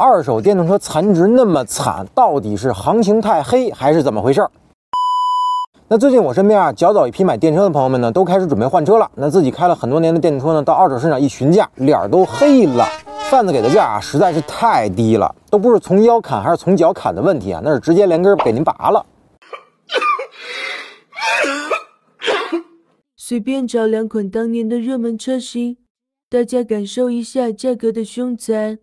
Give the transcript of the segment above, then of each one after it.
二手电动车残值那么惨，到底是行情太黑还是怎么回事？那最近我身边啊，较早一批买电车的朋友们呢，都开始准备换车了。那自己开了很多年的电动车呢，到二手市场一询价，脸都黑了。贩子给的价啊，实在是太低了，都不是从腰砍还是从脚砍的问题啊，那是直接连根给您拔了。随便找两款当年的热门车型，大家感受一下价格的凶残。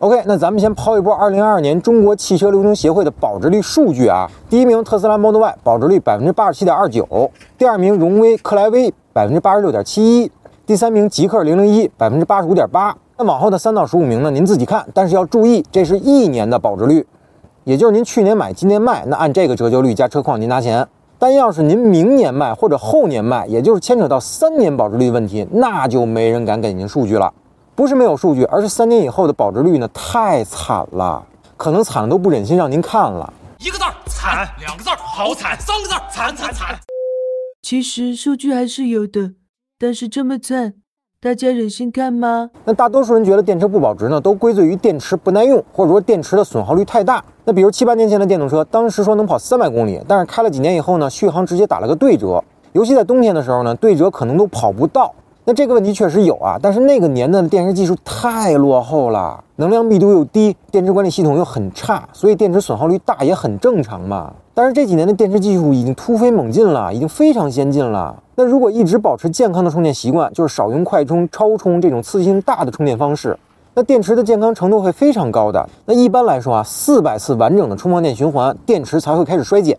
OK，那咱们先抛一波2022年中国汽车流通协会的保值率数据啊。第一名特斯拉 Model Y 保值率百分之八十七点二九，第二名荣威克莱威百分之八十六点七一，第三名极氪零零一百分之八十五点八。那往后的三到十五名呢，您自己看，但是要注意，这是一年的保值率，也就是您去年买今年卖，那按这个折旧率加车况您拿钱。但要是您明年卖或者后年卖，也就是牵扯到三年保值率的问题，那就没人敢给您数据了。不是没有数据，而是三年以后的保值率呢太惨了，可能惨的都不忍心让您看了。一个字儿惨，两个字儿好惨，三个字儿惨惨惨。其实数据还是有的，但是这么惨，大家忍心看吗？那大多数人觉得电车不保值呢，都归罪于电池不耐用，或者说电池的损耗率太大。那比如七八年前的电动车，当时说能跑三百公里，但是开了几年以后呢，续航直接打了个对折，尤其在冬天的时候呢，对折可能都跑不到。那这个问题确实有啊，但是那个年代的电池技术太落后了，能量密度又低，电池管理系统又很差，所以电池损耗率大也很正常嘛。但是这几年的电池技术已经突飞猛进了，已经非常先进了。那如果一直保持健康的充电习惯，就是少用快充、超充这种刺激性大的充电方式，那电池的健康程度会非常高的。那一般来说啊，四百次完整的充放电循环，电池才会开始衰减，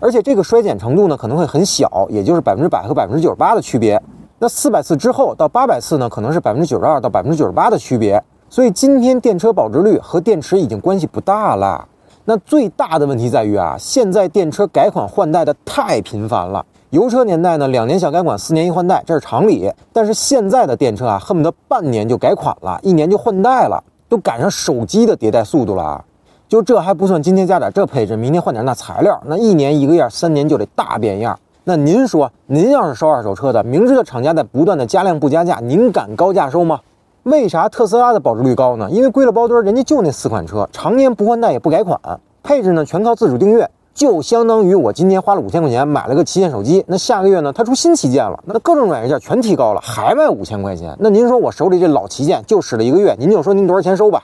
而且这个衰减程度呢可能会很小，也就是百分之百和百分之九十八的区别。那四百次之后到八百次呢，可能是百分之九十二到百分之九十八的区别。所以今天电车保值率和电池已经关系不大了。那最大的问题在于啊，现在电车改款换代的太频繁了。油车年代呢，两年小改款，四年一换代，这是常理。但是现在的电车啊，恨不得半年就改款了，一年就换代了，都赶上手机的迭代速度了。就这还不算，今天加点这配置，明天换点那材料，那一年一个样，三年就得大变样。那您说，您要是收二手车的，明知道厂家在不断的加量不加价，您敢高价收吗？为啥特斯拉的保值率高呢？因为归了包堆，人家就那四款车，常年不换代也不改款，配置呢全靠自主订阅，就相当于我今天花了五千块钱买了个旗舰手机，那下个月呢它出新旗舰了，那各种软件全提高了，还卖五千块钱。那您说我手里这老旗舰就使了一个月，您就说您多少钱收吧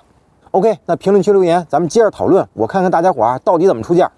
？OK，那评论区留言，咱们接着讨论，我看看大家伙儿到底怎么出价。